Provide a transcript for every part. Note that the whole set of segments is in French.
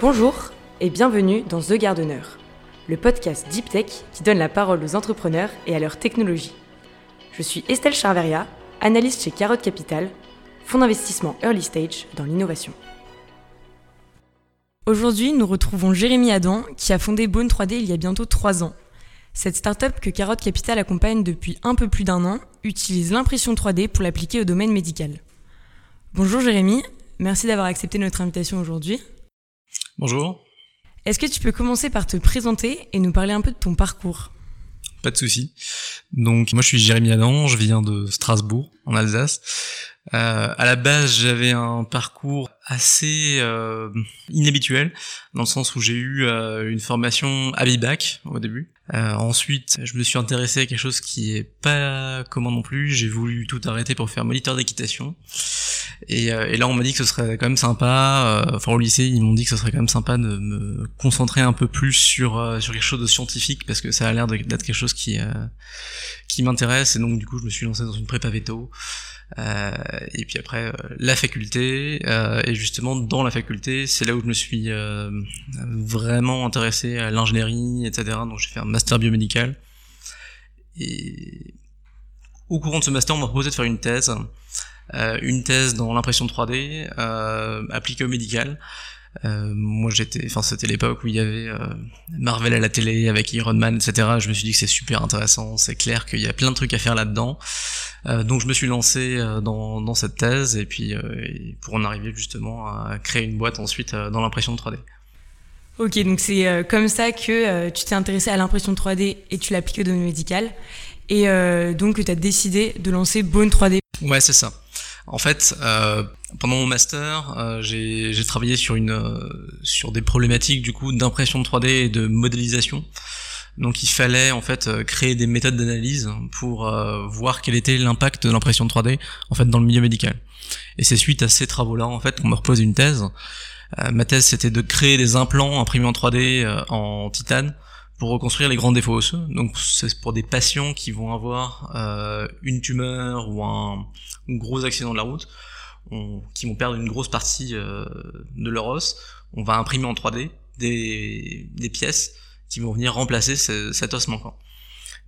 Bonjour et bienvenue dans The Gardener, le podcast Deep Tech qui donne la parole aux entrepreneurs et à leur technologie. Je suis Estelle Charveria, analyste chez Carotte Capital, fonds d'investissement early stage dans l'innovation. Aujourd'hui, nous retrouvons Jérémy Adam qui a fondé Bone 3D il y a bientôt trois ans. Cette startup que Carotte Capital accompagne depuis un peu plus d'un an utilise l'impression 3D pour l'appliquer au domaine médical. Bonjour Jérémy, merci d'avoir accepté notre invitation aujourd'hui. Bonjour. Est-ce que tu peux commencer par te présenter et nous parler un peu de ton parcours Pas de souci. Donc moi je suis Jérémy Adam, je viens de Strasbourg en Alsace. Euh, à la base, j'avais un parcours assez euh, inhabituel, dans le sens où j'ai eu euh, une formation à bac au début. Euh, ensuite, je me suis intéressé à quelque chose qui est pas commun non plus. J'ai voulu tout arrêter pour faire moniteur d'équitation. Et, et, là, on m'a dit que ce serait quand même sympa. enfin, au lycée, ils m'ont dit que ce serait quand même sympa de me concentrer un peu plus sur sur quelque chose de scientifique parce que ça a l'air d'être quelque chose qui qui m'intéresse. Et donc, du coup, je me suis lancé dans une prépa veto. Euh, et puis après euh, la faculté euh, et justement dans la faculté c'est là où je me suis vraiment intéressé à l'ingénierie etc donc j'ai fait un master biomédical. Et au courant de ce master on m'a proposé de faire une thèse une thèse dans l'impression 3D appliquée au médical euh, moi j'étais, enfin c'était l'époque où il y avait euh, Marvel à la télé avec Iron Man, etc. Je me suis dit que c'est super intéressant, c'est clair qu'il y a plein de trucs à faire là-dedans. Euh, donc je me suis lancé dans, dans cette thèse et puis pour en arriver justement à créer une boîte ensuite dans l'impression de 3D. Ok, donc c'est comme ça que tu t'es intéressé à l'impression 3D et tu l'appliques au domaine médical et donc tu as décidé de lancer Bone 3D. Ouais, c'est ça. En fait, euh, pendant mon master, euh, j'ai travaillé sur une euh, sur des problématiques du coup d'impression 3D et de modélisation. Donc il fallait en fait créer des méthodes d'analyse pour voir quel était l'impact de l'impression 3D en fait dans le milieu médical. Et c'est suite à ces travaux-là en fait qu'on me repose une thèse. ma thèse c'était de créer des implants imprimés en 3D en titane pour reconstruire les grands défauts osseux. Donc c'est pour des patients qui vont avoir euh, une tumeur ou un, gros accident de la route, qui vont perdre une grosse partie euh, de leur os. On va imprimer en 3D des, des pièces qui vont venir remplacer cet os manquant.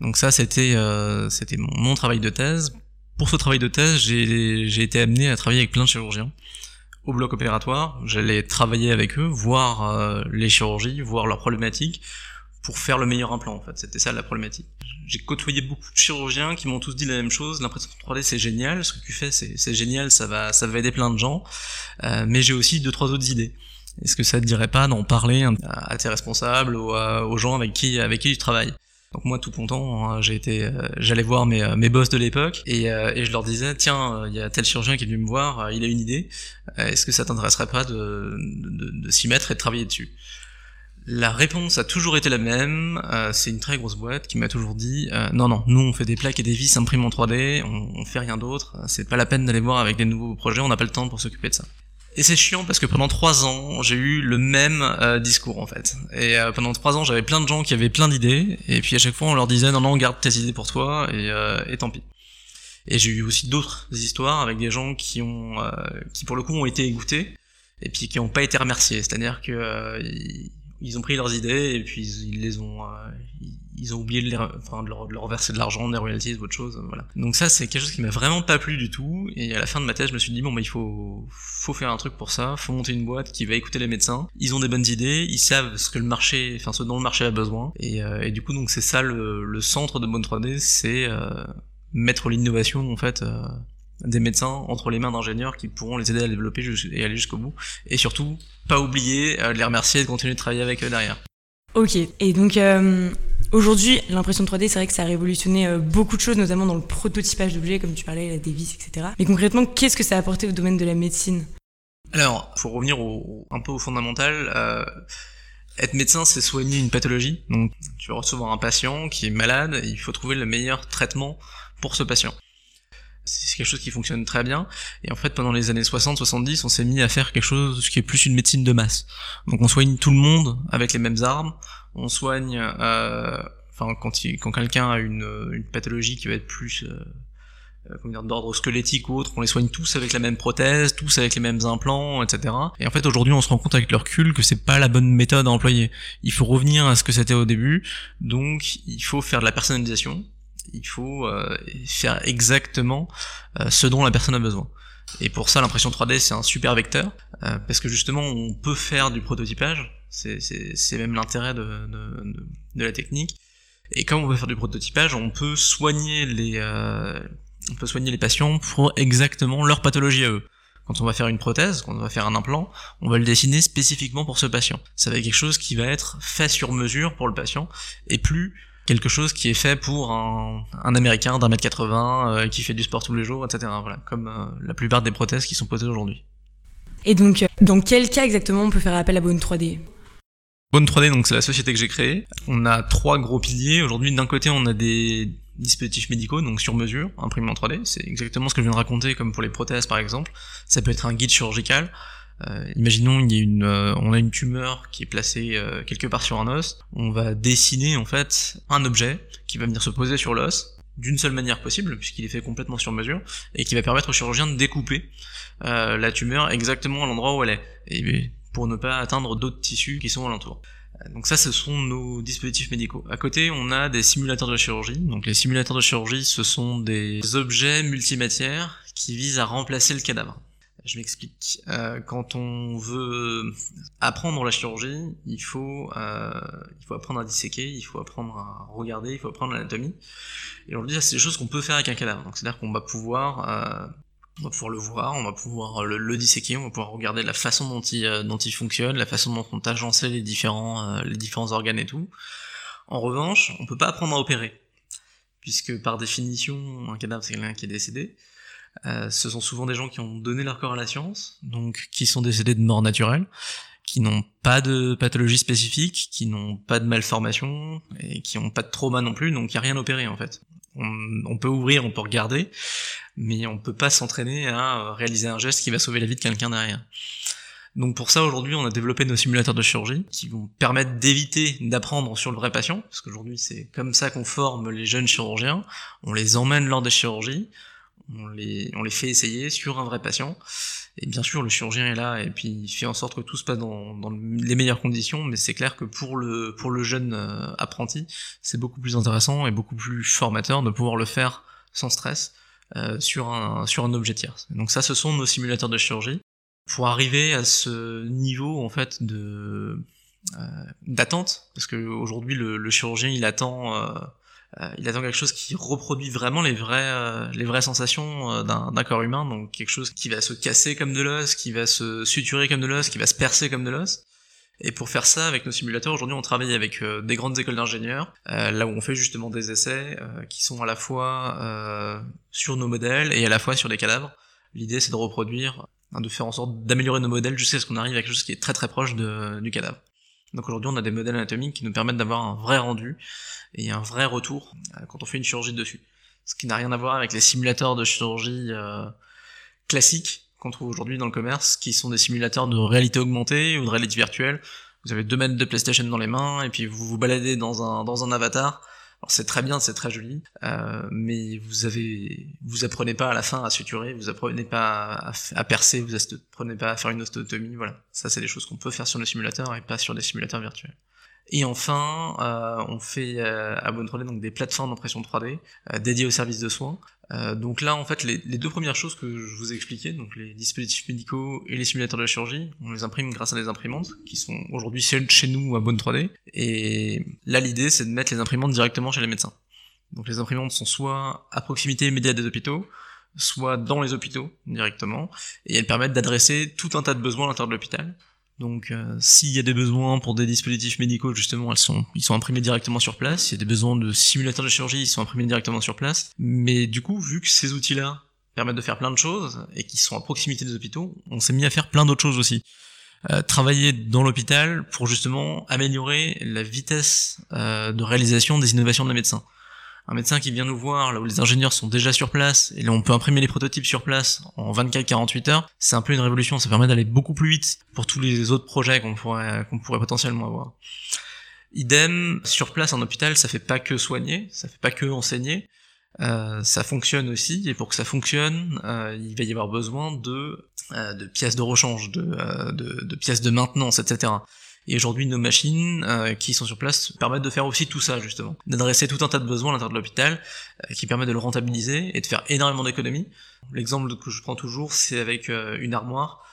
Donc ça c'était euh, mon, mon, travail de thèse. Pour ce travail de thèse, j'ai été amené à travailler avec plein de chirurgiens au bloc opératoire. J'allais travailler avec eux, voir euh, les chirurgies, voir leurs problématiques, pour faire le meilleur implant en fait. C'était ça la problématique. J'ai côtoyé beaucoup de chirurgiens qui m'ont tous dit la même chose. L'impression 3D c'est génial, ce que tu fais c'est génial, ça va ça va aider plein de gens. Euh, mais j'ai aussi deux trois autres idées. Est-ce que ça te dirait pas d'en parler à tes responsables ou aux gens avec qui avec qui tu travailles? Donc moi tout content, hein, j'ai été, euh, j'allais voir mes, euh, mes boss de l'époque et, euh, et, je leur disais tiens il y a tel chirurgien qui est venu me voir, il a une idée, est-ce que ça t'intéresserait pas de, de, de s'y mettre et de travailler dessus? La réponse a toujours été la même. Euh, c'est une très grosse boîte qui m'a toujours dit euh, non non, nous on fait des plaques et des vis imprimées en 3D, on, on fait rien d'autre. C'est pas la peine d'aller voir avec des nouveaux projets, on n'a pas le temps pour s'occuper de ça. Et c'est chiant parce que pendant trois ans, j'ai eu le même euh, discours en fait. Et pendant trois ans, j'avais plein de gens qui avaient plein d'idées, et puis à chaque fois, on leur disait non non, garde tes idées pour toi, et, et tant pis. Et j'ai eu aussi d'autres histoires avec des gens qui ont, qui pour le coup ont été écoutés, et puis qui n'ont pas été remerciés. C'est-à-dire que ils ont pris leurs idées et puis ils, les ont euh, ils ont oublié de, les, enfin, de, leur, de leur verser de l'argent, des royalties ou autre chose, voilà. Donc ça c'est quelque chose qui m'a vraiment pas plu du tout et à la fin de ma thèse je me suis dit bon bah il faut faut faire un truc pour ça, faut monter une boîte qui va écouter les médecins, ils ont des bonnes idées, ils savent ce que le marché, enfin ce dont le marché a besoin et, euh, et du coup donc c'est ça le, le, centre de Bonne 3D, c'est euh, mettre l'innovation en fait des médecins entre les mains d'ingénieurs qui pourront les aider à développer et aller jusqu'au bout. Et surtout, pas oublier euh, de les remercier et de continuer de travailler avec eux derrière. Ok, et donc euh, aujourd'hui, l'impression 3D, c'est vrai que ça a révolutionné euh, beaucoup de choses, notamment dans le prototypage d'objets, comme tu parlais, la dévis, etc. Mais concrètement, qu'est-ce que ça a apporté au domaine de la médecine? Alors, pour revenir au, un peu au fondamental, euh, être médecin, c'est soigner une pathologie. Donc, tu vas recevoir un patient qui est malade, et il faut trouver le meilleur traitement pour ce patient c'est quelque chose qui fonctionne très bien. Et en fait, pendant les années 60-70, on s'est mis à faire quelque chose qui est plus une médecine de masse. Donc on soigne tout le monde avec les mêmes armes. On soigne, euh, enfin quand, quelqu'un a une, une, pathologie qui va être plus euh, euh, d'ordre squelettique ou autre, on les soigne tous avec la même prothèse, tous avec les mêmes implants, etc. Et en fait, aujourd'hui, on se rend compte avec le recul que c'est pas la bonne méthode à employer. Il faut revenir à ce que c'était au début, donc il faut faire de la personnalisation, il faut euh, faire exactement euh, ce dont la personne a besoin. Et pour ça, l'impression 3D, c'est un super vecteur, euh, parce que justement, on peut faire du prototypage, c'est même l'intérêt de, la technique. Et comme on peut faire du prototypage, on peut soigner les, on peut soigner les patients pour exactement leur pathologie à eux. Quand on va faire une prothèse, quand on va faire un implant, on va le dessiner spécifiquement pour ce patient. Ça va être quelque chose qui va être fait sur mesure pour le patient, et plus quelque chose qui est fait pour un, un américain d'un mètre 80 euh, qui fait du sport tous les jours, etc. Voilà, comme euh, la plupart des prothèses qui sont posées aujourd'hui. Et donc, euh, dans quel cas exactement on peut faire appel à Bone 3D Bone 3D, donc c'est la société que j'ai créée. On a trois gros piliers. Aujourd'hui, d'un côté, on a des dispositifs médicaux, donc sur mesure, imprimés en 3D. C'est exactement ce que je viens de raconter, comme pour les prothèses par exemple. Ça peut être un guide chirurgical. Euh, imaginons il a une, euh, on a une tumeur qui est placée euh, quelque part sur un os. On va dessiner en fait un objet qui va venir se poser sur l'os d'une seule manière possible, puisqu'il est fait complètement sur mesure, et qui va permettre au chirurgien de découper la tumeur exactement à l'endroit où elle est, et pour ne pas atteindre d'autres tissus qui sont alentour. Donc ça, ce sont nos dispositifs médicaux. À côté, on a des simulateurs de chirurgie. Donc les simulateurs de chirurgie, ce sont des objets multimatières qui visent à remplacer le cadavre. Je m'explique. Euh, quand on veut apprendre la chirurgie, il faut, euh, il faut apprendre à disséquer, il faut apprendre à regarder, il faut apprendre l'anatomie. Et on dit, c'est des choses qu'on peut faire avec un cadavre. Donc c'est-à-dire qu'on va pouvoir, euh, on va pouvoir le voir, on va pouvoir le, disséquer, on va pouvoir regarder la façon dont il, fonctionne, la façon dont on agencé les différents, les différents organes et tout. En revanche, on peut pas apprendre à opérer, puisque par définition, un cadavre c'est quelqu'un qui est décédé. Euh, ce sont souvent des gens qui ont donné leur corps à la science, donc qui sont décédés de mort naturelle, qui n'ont pas de pathologie spécifique, qui n'ont pas de malformation et qui n'ont pas de trauma non plus, donc il n'y a rien opéré en fait. On, on, peut ouvrir, on peut regarder, mais on peut pas s'entraîner à réaliser un geste qui va sauver la vie de quelqu'un derrière. Donc pour ça aujourd'hui on a développé nos simulateurs de chirurgie qui vont permettre d'éviter d'apprendre sur le vrai patient, parce qu'aujourd'hui c'est comme ça qu'on forme les jeunes chirurgiens, on les emmène lors des chirurgies, on les, on les fait essayer sur un vrai patient. Et bien sûr, le chirurgien est là et puis il fait en sorte que tout se passe dans, dans les meilleures conditions, mais c'est clair que pour le, pour le jeune euh, apprenti, c'est beaucoup plus intéressant et beaucoup plus formateur de pouvoir le faire sans stress euh, sur, un, sur un objet tiers. Donc ça, ce sont nos simulateurs de chirurgie. Pour arriver à ce niveau en fait de euh, d'attente, parce que aujourd'hui le, le, chirurgien il attend euh, il attend quelque chose qui reproduit vraiment les vraies, euh, vraies sensations euh, d'un corps humain, donc quelque chose qui va se casser comme de l'os, qui va se suturer comme de l'os, qui va se percer comme de l'os. Et pour faire ça, avec nos simulateurs, aujourd'hui, on travaille avec des grandes écoles d'ingénieurs, là où on fait justement des essais qui sont à la fois sur nos modèles et à la fois sur des cadavres. L'idée, c'est de reproduire, hein, de faire en sorte d'améliorer nos modèles jusqu'à ce qu'on arrive à quelque chose qui est très très proche du cadavre. Donc aujourd'hui, on a des modèles anatomiques qui nous permettent d'avoir un vrai rendu et un vrai retour euh, quand on fait une chirurgie dessus. Ce qui n'a rien à voir avec les simulateurs de chirurgie euh, classiques qu'on trouve aujourd'hui dans le commerce, qui sont des simulateurs de réalité augmentée ou de réalité virtuelle. Vous avez deux mètres de PlayStation dans les mains et puis vous vous baladez dans un dans un avatar alors c'est très bien, c'est très joli, euh, mais vous avez, vous apprenez pas à la fin à suturer, vous apprenez pas à, percer, vous apprenez pas à faire une ostotomie, voilà. Ça c'est des choses qu'on peut faire sur le simulateur et pas sur des simulateurs virtuels. Et enfin, euh, on fait euh, à Bonne 3D donc des plateformes d'impression 3D euh, dédiées aux services de soins. Euh, donc là, en fait, les, les, deux premières choses que je vous ai expliquées, donc les dispositifs médicaux et les simulateurs de chirurgie, on les imprime grâce à des imprimantes qui sont aujourd'hui chez nous à Bonne 3D. Et là, l'idée, c'est de mettre les imprimantes directement chez les médecins. Donc les imprimantes sont soit à proximité immédiate des hôpitaux, soit dans les hôpitaux directement, et elles permettent d'adresser tout un tas de besoins à l'intérieur de l'hôpital. Donc euh, s'il y a des besoins pour des dispositifs médicaux, justement, ils sont imprimés directement sur place. S'il y a des besoins de simulateurs de chirurgie, ils sont imprimés directement sur place. Mais du coup, vu que ces outils-là permettent de faire plein de choses et qui sont à proximité des hôpitaux, on s'est mis à faire plein d'autres choses aussi. Euh, travailler dans l'hôpital pour justement améliorer la vitesse euh, de réalisation des innovations de la médecin un médecin qui vient nous voir, là où les ingénieurs sont déjà sur place, et là on peut imprimer les prototypes sur place en 24-48 heures, c'est un peu une révolution, ça permet d'aller beaucoup plus vite pour tous les autres projets qu'on pourrait, potentiellement avoir. Idem, sur place en hôpital, ça fait pas que soigner, ça fait pas que enseigner, euh, ça fonctionne aussi, et pour que ça fonctionne, euh, il va y avoir besoin de, euh, pièces de rechange, de, pièces de maintenance, etc. Et aujourd'hui, nos machines qui sont sur place permettent de faire aussi tout ça, justement. D'adresser tout un tas de besoins à l'intérieur de l'hôpital, qui permet de le rentabiliser et de faire énormément d'économies. L'exemple que je prends toujours, c'est avec une armoire.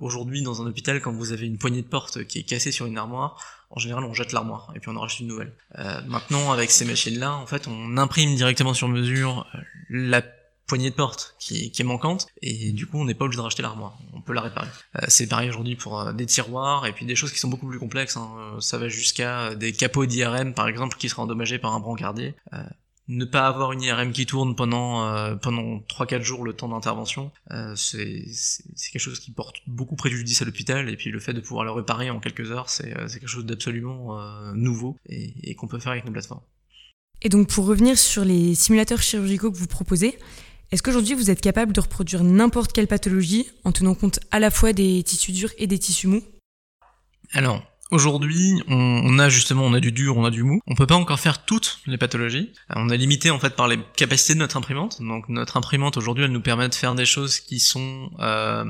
aujourd'hui, dans un hôpital, quand vous avez une poignée de porte qui est cassée sur une armoire, en général, on jette l'armoire et puis on en rachète une nouvelle. Euh, maintenant, avec ces machines-là, en fait, on imprime directement sur mesure euh, la poignée de porte qui, qui est manquante et du coup on n'est pas obligé de racheter l'armoire, on peut la réparer. Euh, c'est pareil aujourd'hui pour euh, des tiroirs et puis des choses qui sont beaucoup plus complexes, hein. ça va jusqu'à des capots d'IRM par exemple qui seraient endommagés par un brancardier ne pas avoir une IRM qui tourne pendant euh, pendant 3-4 jours le temps d'intervention, euh, c'est quelque chose qui porte beaucoup préjudice à l'hôpital et puis le fait de pouvoir le réparer en quelques heures, c'est euh, quelque chose d'absolument euh, nouveau et qu'on peut faire avec nos plateformes. Et donc pour revenir sur les simulateurs chirurgicaux que vous proposez, est-ce qu'aujourd'hui vous êtes capable de reproduire n'importe quelle pathologie en tenant compte à la fois des tissus durs et des tissus mous? Alors, Aujourd'hui, on, a justement, on a du dur, on a du mou. On peut pas encore faire toutes les pathologies. Euh, on est limité en fait par les capacités de notre imprimante. Donc notre imprimante aujourd'hui, elle nous permet de faire des choses qui sont euh,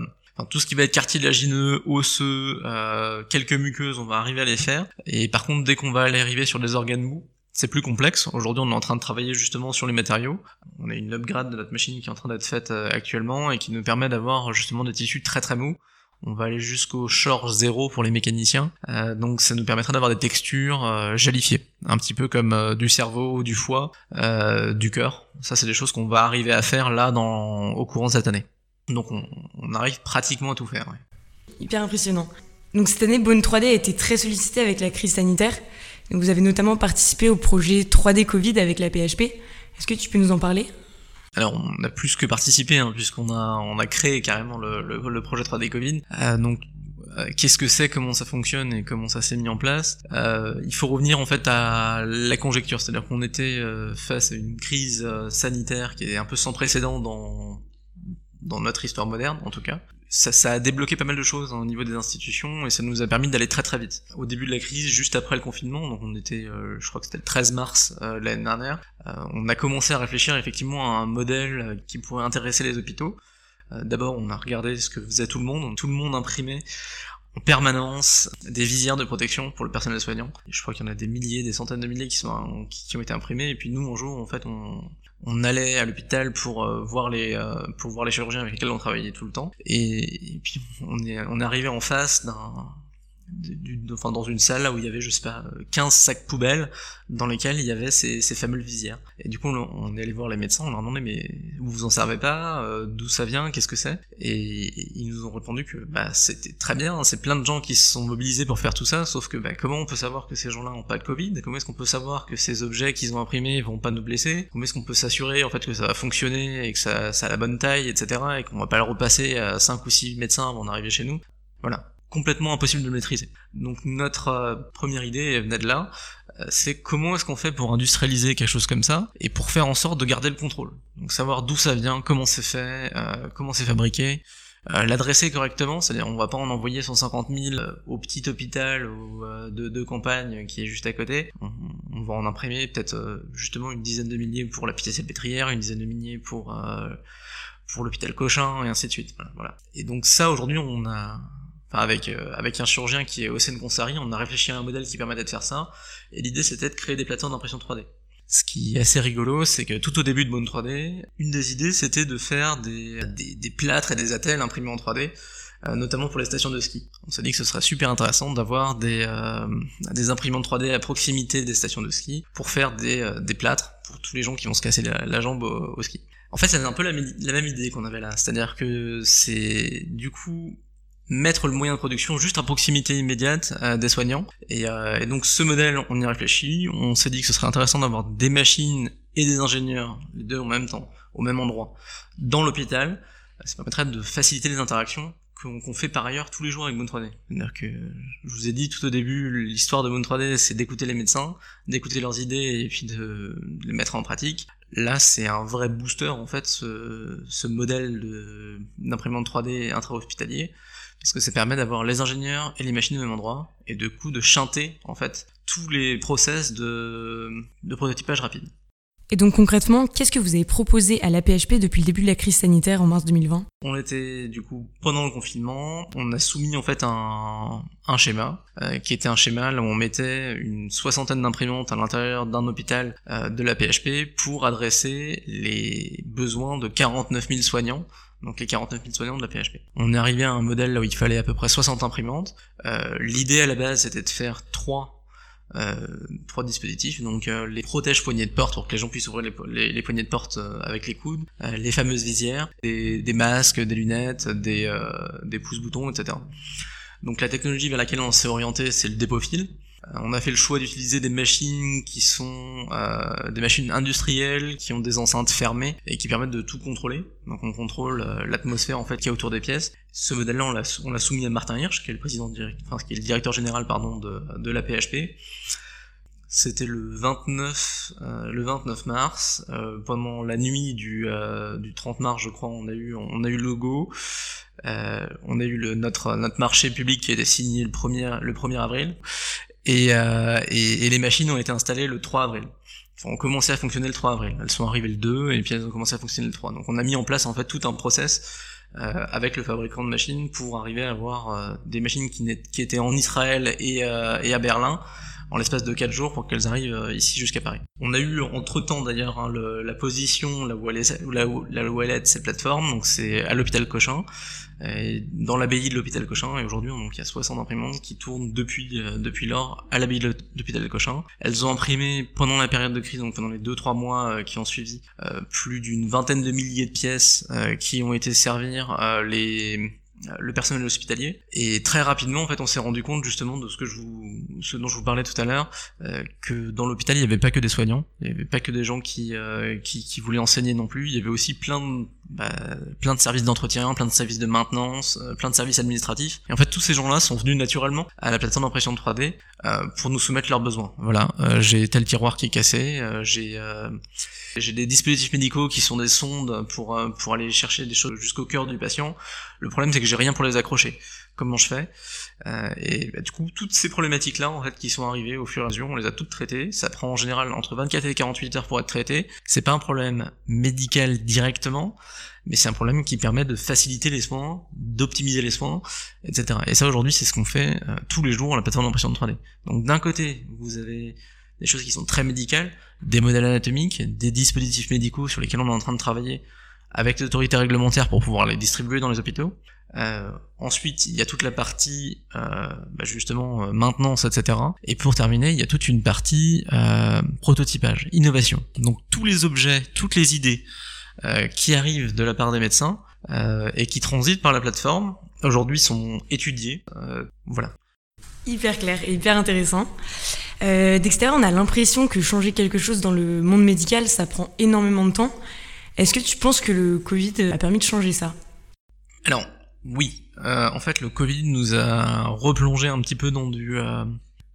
tout ce qui va être cartilagineux, osseux, euh, quelques muqueuses, on va arriver à les faire. Et par contre, dès qu'on va aller arriver sur des organes mous, c'est plus complexe. Aujourd'hui, on est en train de travailler justement sur les matériaux. On a une upgrade de notre machine qui est en train d'être faite euh, actuellement et qui nous permet d'avoir justement des tissus très très mous on va aller jusqu'au short 0 pour les mécaniciens. Euh, donc ça nous permettra d'avoir des textures euh, jalifiées, un petit peu comme euh, du cerveau, du foie, du cœur. Ça c'est des choses qu'on va arriver à faire là dans, au courant de cette année. Donc on, arrive pratiquement à tout faire. Hyper impressionnant. Donc cette année, Bone 3D a été très sollicité avec la crise sanitaire. Vous avez notamment participé au projet 3D Covid avec la PHP. Est-ce que tu peux nous en parler? Alors on a plus que participé hein, puisqu'on a on a créé carrément le, le, projet 3D Covid. Euh, donc euh, qu'est-ce que c'est, comment ça fonctionne et comment ça s'est mis en place? Euh, il faut revenir en fait à la conjecture, c'est-à-dire qu'on était euh, face à une crise sanitaire qui est un peu sans précédent dans dans notre histoire moderne en tout cas ça, ça, a débloqué pas mal de choses hein, au niveau des institutions et ça nous a permis d'aller très très vite. Au début de la crise, juste après le confinement, donc on était, euh, je crois que c'était le 13 mars euh, l'année dernière, euh, on a commencé à réfléchir effectivement à un modèle qui pourrait intéresser les hôpitaux. D'abord, on a regardé ce que faisait tout le monde, tout le monde imprimait en permanence des visières de protection pour le personnel soignant. je crois qu'il y en a des milliers, des centaines de milliers qui sont qui ont été imprimés. Et puis nous, en jour, en fait, on, on allait à l'hôpital pour euh, voir les euh, pour voir les chirurgiens avec lesquels on travaillait tout le temps et, et puis on est on est arrivé en face d'un enfin dans une salle là où il y avait je sais pas 15 sacs poubelles dans lesquels il y avait ces, ces fameuses visières. Et du coup on, est allé voir les médecins on leur a demandé mais vous vous en servez pas euh, d'où ça vient qu'est-ce que c'est? Et, ils nous ont répondu que bah c'était très bien c'est plein de gens qui se sont mobilisés pour faire tout ça sauf que bah, comment on peut savoir que ces gens-là ont pas de Covid? Comment est-ce qu'on peut savoir que ces objets qu'ils ont imprimés vont pas nous blesser? Comment est-ce qu'on peut s'assurer en fait que ça va fonctionner et que ça, ça a la bonne taille etc et qu'on va pas le repasser à 5 ou 6 médecins avant d'arriver chez nous? Voilà complètement impossible de maîtriser. Donc notre euh, première idée venait de là, euh, c'est comment est-ce qu'on fait pour industrialiser quelque chose comme ça et pour faire en sorte de garder le contrôle. Donc savoir d'où ça vient, comment c'est fait, euh, comment c'est fabriqué, l'adresser correctement, c'est-à-dire on va pas en envoyer 150 000 au petit hôpital de, campagne qui est juste à côté. On, va en imprimer peut-être justement une dizaine de milliers pour la pitié pétrière, une dizaine de milliers pour pour l'hôpital Cochin et ainsi de suite. Voilà. Et donc ça aujourd'hui on a avec, euh, avec un chirurgien qui est au de Consari, on a réfléchi à un modèle qui permettait de faire ça, et l'idée c'était de créer des plateformes d'impression 3D. Ce qui est assez rigolo, c'est que tout au début de Bone 3D, une des idées c'était de faire des, des, plâtres et des attelles imprimés en 3D, euh, notamment pour les stations de ski. On s'est dit que ce serait super intéressant d'avoir des, euh, des imprimantes 3D à proximité des stations de ski pour faire des, des plâtres pour tous les gens qui vont se casser la, jambe au, ski. En fait, c'est un peu la même idée qu'on avait là, c'est-à-dire que c'est du coup mettre le moyen de production juste à proximité immédiate euh, des soignants. Euh, et, donc ce modèle, on y réfléchit, on s'est dit que ce serait intéressant d'avoir des machines et des ingénieurs, les deux en même temps, au même endroit, dans l'hôpital. Ça permettrait de faciliter les interactions qu'on fait par ailleurs tous les jours avec Moon 3D. C'est-à-dire que je vous ai dit tout au début, l'histoire de Moon 3D, c'est d'écouter les médecins, d'écouter leurs idées et puis de, les mettre en pratique. Là, c'est un vrai booster en fait, ce, ce modèle d'imprimante 3D intra-hospitalier parce que ça permet d'avoir les ingénieurs et les machines au même endroit, et de coup de chanter en fait tous les process de, de prototypage rapide. Et donc concrètement, qu'est-ce que vous avez proposé à l'APHP depuis le début de la crise sanitaire en mars 2020 On était du coup pendant le confinement, on a soumis en fait un, un schéma euh, qui était un schéma où on mettait une soixantaine d'imprimantes à l'intérieur d'un hôpital euh, de l'APHP pour adresser les besoins de 49 000 soignants donc les 49 000 soignants de la PHP. On est arrivé à un modèle là où il fallait à peu près 60 imprimantes. Euh, L'idée à la base c'était de faire trois euh, trois dispositifs, donc euh, les protèges poignées de porte pour que les gens puissent ouvrir les, poignées de porte euh, avec les coudes, euh, les fameuses visières, des, des, masques, des lunettes, des, des pouces-boutons, etc. Donc la technologie vers laquelle on s'est orienté, c'est le dépôt fil. On a fait le choix d'utiliser des machines qui sont euh, des machines industrielles, qui ont des enceintes fermées et qui permettent de tout contrôler. Donc on contrôle euh, l'atmosphère en fait qui est autour des pièces. Ce modèle-là, on l'a soumis à Martin Hirsch, qui est le président, enfin qui est le directeur général pardon de, de la PHP. C'était le 29, euh, le 29 mars, euh, pendant la nuit du, euh, du 30 mars, je crois, on a eu, on a eu le logo, on a eu le, notre, notre marché public qui a été signé le 1er, le 1er avril, et, euh, et, et, les machines ont été installées le 3 avril. Enfin, ont commencé à fonctionner le 3 avril. Elles sont arrivées le 2 et puis elles ont commencé à fonctionner le 3. Donc on a mis en place en fait tout un process euh, avec le fabricant de machines pour arriver à avoir euh, des machines qui, qui, étaient en Israël et, euh, et à Berlin en l'espace de 4 jours pour qu'elles arrivent euh, ici jusqu'à Paris. On a eu entre temps d'ailleurs hein, la position là où elle est, là où, là où elle est de ces plateformes, donc c'est à l'hôpital Cochin, dans l'abbaye de l'hôpital Cochin, et aujourd'hui il y a 60 imprimantes qui tournent depuis euh, depuis lors à l'abbaye de l'hôpital Cochin. Elles ont imprimé pendant la période de crise, donc pendant les 2-3 mois euh, qui ont suivi, euh, plus d'une vingtaine de milliers de pièces qui ont été servir les le personnel hospitalier. Et très rapidement en fait on s'est rendu compte justement de ce que je vous ce dont je vous parlais tout à l'heure euh, que dans l'hôpital il n'y avait pas que des soignants il n'y avait pas que des gens qui, euh, qui, qui voulaient enseigner non plus. Il y avait aussi plein de bah, plein de services d'entretien plein de services de maintenance euh, plein de services administratifs. Et en fait tous ces gens là sont venus naturellement à la plateforme d'impression 3D euh, pour nous soumettre leurs besoins. Voilà. Euh, j'ai tel tiroir qui est cassé j'ai j'ai des dispositifs médicaux qui sont des sondes pour pour aller chercher des choses jusqu'au cœur du patient. Le problème c'est que j'ai rien pour les accrocher. Comment je fais euh, Et bah, du coup, toutes ces problématiques-là, en fait, qui sont arrivées au fur et à mesure, on les a toutes traitées. Ça prend en général entre 24 et 48 heures pour être traité. C'est pas un problème médical directement, mais c'est un problème qui permet de faciliter les soins, d'optimiser les soins, etc. Et ça, aujourd'hui, c'est ce qu'on fait euh, tous les jours à la plateforme d'impression de 3D. Donc, d'un côté, vous avez des choses qui sont très médicales, des modèles anatomiques, des dispositifs médicaux sur lesquels on est en train de travailler avec les autorités réglementaires pour pouvoir les distribuer dans les hôpitaux. Euh, ensuite, il y a toute la partie euh, bah justement euh, maintenance, etc. Et pour terminer, il y a toute une partie euh, prototypage, innovation. Donc tous les objets, toutes les idées euh, qui arrivent de la part des médecins euh, et qui transitent par la plateforme, aujourd'hui sont étudiées. voilà. Hyper clair et hyper intéressant. D'extérieur, on a l'impression que changer quelque chose dans le monde médical, ça prend énormément de temps. Est-ce que tu penses que le Covid a permis de changer ça? Alors, oui. Euh, en fait, le Covid nous a replongé un petit peu dans du... Euh,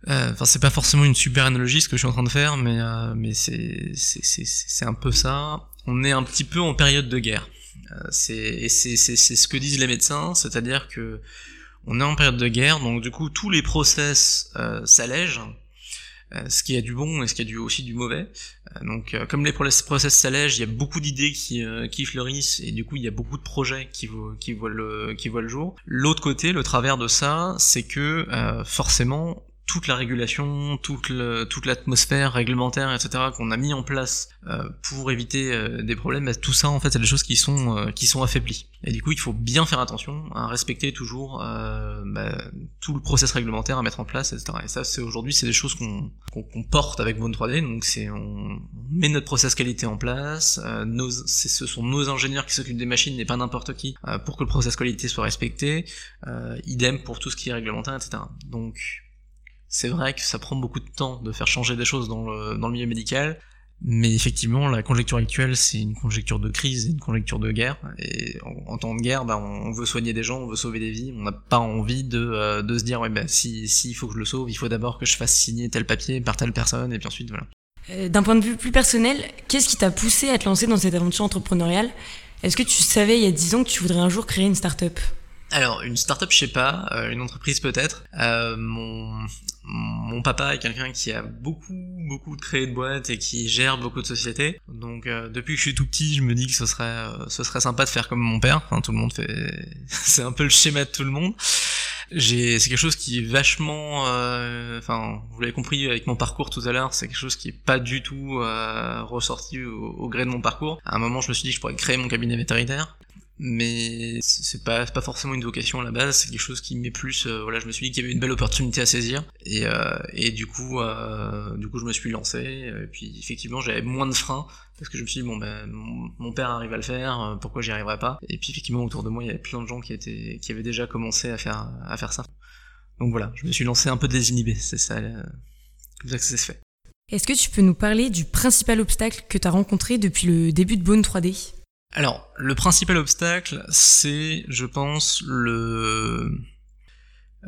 euh, enfin, c'est pas forcément une super analogie ce que je suis en train de faire, mais, euh, mais c'est, un peu ça. On est un petit peu en période de guerre. Euh, c'est ce que disent les médecins, c'est-à-dire que on est en période de guerre, donc du coup tous les process s'allègent, ce qui a du bon et ce qui a du, aussi du mauvais. Euh, donc, euh, comme les process s'allègent, il y a beaucoup d'idées qui, euh, qui fleurissent et du coup, il y a beaucoup de projets qui, qui, voient, le, qui voient le jour. L'autre côté, le travers de ça, c'est que forcément, toute la régulation, toute, le, toute l'atmosphère réglementaire, etc. qu'on a mis en place euh, pour éviter euh, des problèmes, bah, tout ça en fait c'est des choses qui sont euh, qui sont affaiblies. Et du coup il faut bien faire attention à respecter toujours bah, tout le process réglementaire à mettre en place, etc. Et ça c'est aujourd'hui c'est des choses qu'on qu'on, porte avec Bone 3D, donc c'est on met notre process qualité en place, nos, c'est, ce sont nos ingénieurs qui s'occupent des machines et pas n'importe qui pour que le process qualité soit respecté. idem pour tout ce qui est réglementaire, etc. Donc c'est vrai que ça prend beaucoup de temps de faire changer des choses dans le, dans le milieu médical, mais effectivement, la conjecture actuelle, c'est une conjecture de crise, une conjecture de guerre. Et en, temps de guerre, bah, on, veut soigner des gens, on veut sauver des vies. On n'a pas envie de, euh, de se dire, ouais, bah, si, si il faut que je le sauve, il faut d'abord que je fasse signer tel papier par telle personne, et puis ensuite, voilà. Euh, d'un point de vue plus personnel, qu'est-ce qui t'a poussé à te lancer dans cette aventure entrepreneuriale? Est-ce que tu savais il y a 10 ans que tu voudrais un jour créer une start-up? Alors, une startup, je sais pas, euh, une entreprise peut-être. Euh, mon, mon papa est quelqu'un qui a beaucoup, beaucoup créé de boîtes et qui gère beaucoup de sociétés. Donc, euh, depuis que je suis tout petit, je me dis que ce serait, euh, ce serait sympa de faire comme mon père. Enfin, tout le monde fait, c'est un peu le schéma de tout le monde. C'est quelque chose qui est vachement, enfin, vous l'avez compris avec mon parcours tout à l'heure, c'est quelque chose qui est pas du tout ressorti au, au gré de mon parcours. À un moment, je me suis dit que je pourrais créer mon cabinet vétérinaire mais c'est pas pas forcément une vocation à la base c'est quelque chose qui m'est plus euh, voilà je me suis dit qu'il y avait une belle opportunité à saisir. Et euh, et du coup euh, du coup je me suis lancé. Et puis effectivement j'avais moins de freins parce que je me suis dit bon ben mon, père arrive à le faire pourquoi j'y arriverai pas? Et puis effectivement autour de moi il y avait plein de gens qui étaient qui avaient déjà commencé à faire à faire ça. Donc voilà je me suis lancé un peu désinhibé c'est ça comme ça que ça s'est fait. Est-ce que tu peux nous parler du principal obstacle que tu as rencontré depuis le début de Bone 3D alors, le principal obstacle, c'est, je pense, le...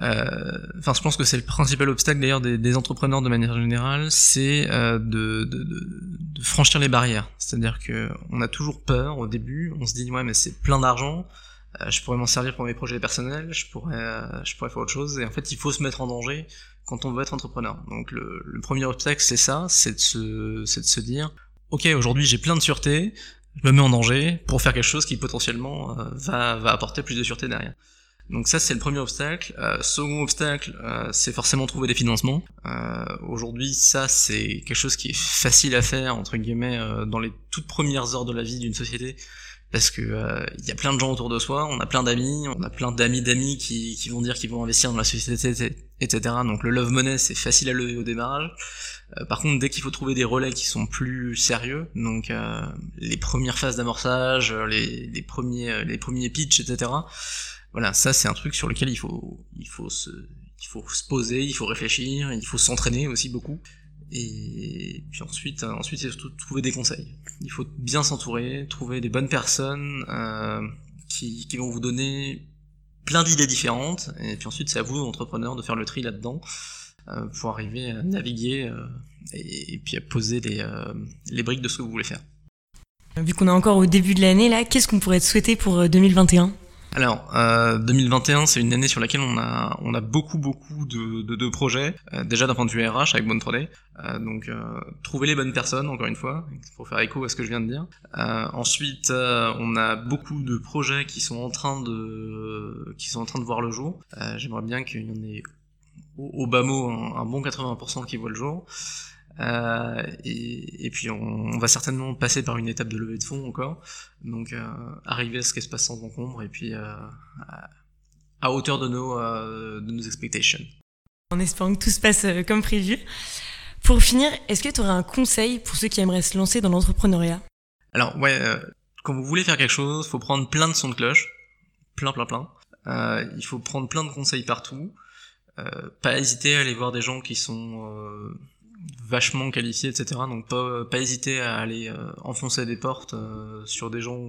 Euh, enfin, je pense que c'est le principal obstacle d'ailleurs des, entrepreneurs de manière générale, c'est euh, de, de, de, franchir les barrières. C'est-à-dire que on a toujours peur au début, on se dit ouais mais c'est plein d'argent, euh, je pourrais m'en servir pour mes projets personnels, je pourrais, je pourrais faire autre chose. Et en fait, il faut se mettre en danger quand on veut être entrepreneur. Donc le, le premier obstacle, c'est ça, c'est de se, c'est de se dire ok aujourd'hui j'ai plein de sûreté, je me mets en danger pour faire quelque chose qui potentiellement euh, va, va apporter plus de sûreté derrière. Donc ça c'est le premier obstacle. Euh, second obstacle, euh, c'est forcément trouver des financements. Aujourd'hui, ça c'est quelque chose qui est facile à faire entre guillemets dans les toutes premières heures de la vie d'une société, parce que il y a plein de gens autour de soi, on a plein d'amis, on a plein d'amis d'amis qui, qui vont dire qu'ils vont investir dans la société, etc. Donc le love money c'est facile à lever au démarrage. Euh, par contre, dès qu'il faut trouver des relais qui sont plus sérieux, donc euh, les premières phases d'amorçage, euh, les, les, premiers les premiers pitchs, etc. Voilà, ça c'est un truc sur lequel il faut il faut se il faut se poser, il faut réfléchir, il faut s'entraîner aussi beaucoup. Et puis ensuite, ensuite c'est surtout trouver des conseils. Il faut bien s'entourer, trouver des bonnes personnes euh, qui, qui vont vous donner plein d'idées différentes. Et puis ensuite, c'est à vous, entrepreneurs, de faire le tri là-dedans. Euh, pour arriver à naviguer euh, et, puis à poser les, euh, les briques de ce que vous voulez faire. Vu qu'on est encore au début de l'année, là, qu'est-ce qu'on pourrait te souhaiter pour 2021 alors, euh, 2021, c'est une année sur laquelle on a on a beaucoup beaucoup de, de, projets. déjà d'un point de vue RH avec Bonne 3D, euh, donc trouver les bonnes personnes encore une fois pour faire écho à ce que je viens de dire. ensuite, on a beaucoup de projets qui sont en train de qui sont en train de voir le jour. J'aimerais bien qu'il y en ait au, bas mot un, bon 80% qui voit le jour. Euh, et, puis on, va certainement passer par une étape de levée de fonds encore, donc euh, arriver à ce qui se passe sans encombre et puis euh, à, hauteur de nos, de nos expectations. En espérant que tout se passe comme prévu. Pour finir, est-ce que tu aurais un conseil pour ceux qui aimeraient se lancer dans l'entrepreneuriat? Alors ouais, quand vous voulez faire quelque chose, faut prendre plein de sons de cloche, plein plein plein. il faut prendre plein de conseils partout. Euh, pas hésiter à aller voir des gens qui sont euh, vachement qualifiés, etc. Donc pas, hésiter à aller euh, enfoncer des portes sur des gens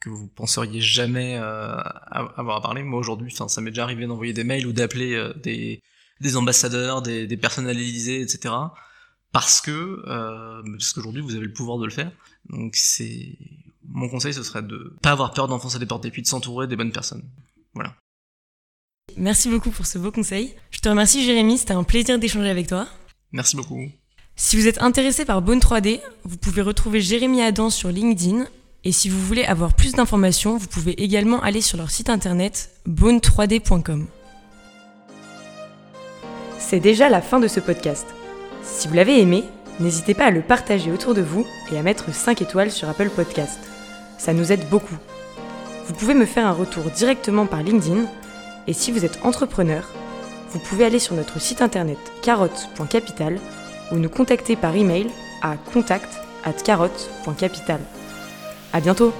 que vous penseriez jamais avoir à parler. Moi aujourd'hui, ça m'est déjà arrivé d'envoyer des mails ou d'appeler des, des ambassadeurs, des, des personnalisés, etc. Parce que parce qu'aujourd'hui vous avez le pouvoir de le faire. Donc c'est mon conseil, ce serait de pas avoir peur d'enfoncer des portes et puis de s'entourer des bonnes personnes. Voilà. Merci beaucoup pour ce beau conseil. Je te remercie Jérémy, c'était un plaisir d'échanger avec toi. Merci beaucoup. Si vous êtes intéressé par Bone 3D, vous pouvez retrouver Jérémy Adam sur LinkedIn. Et si vous voulez avoir plus d'informations, vous pouvez également aller sur leur site internet bone3d.com. C'est déjà la fin de ce podcast. Si vous l'avez aimé, n'hésitez pas à le partager autour de vous et à mettre 5 étoiles sur Apple Podcast. Ça nous aide beaucoup. Vous pouvez me faire un retour directement par LinkedIn et si vous êtes entrepreneur, vous pouvez aller sur notre site internet carotte.capital ou nous contacter par email à contact@carotte.capital. À bientôt.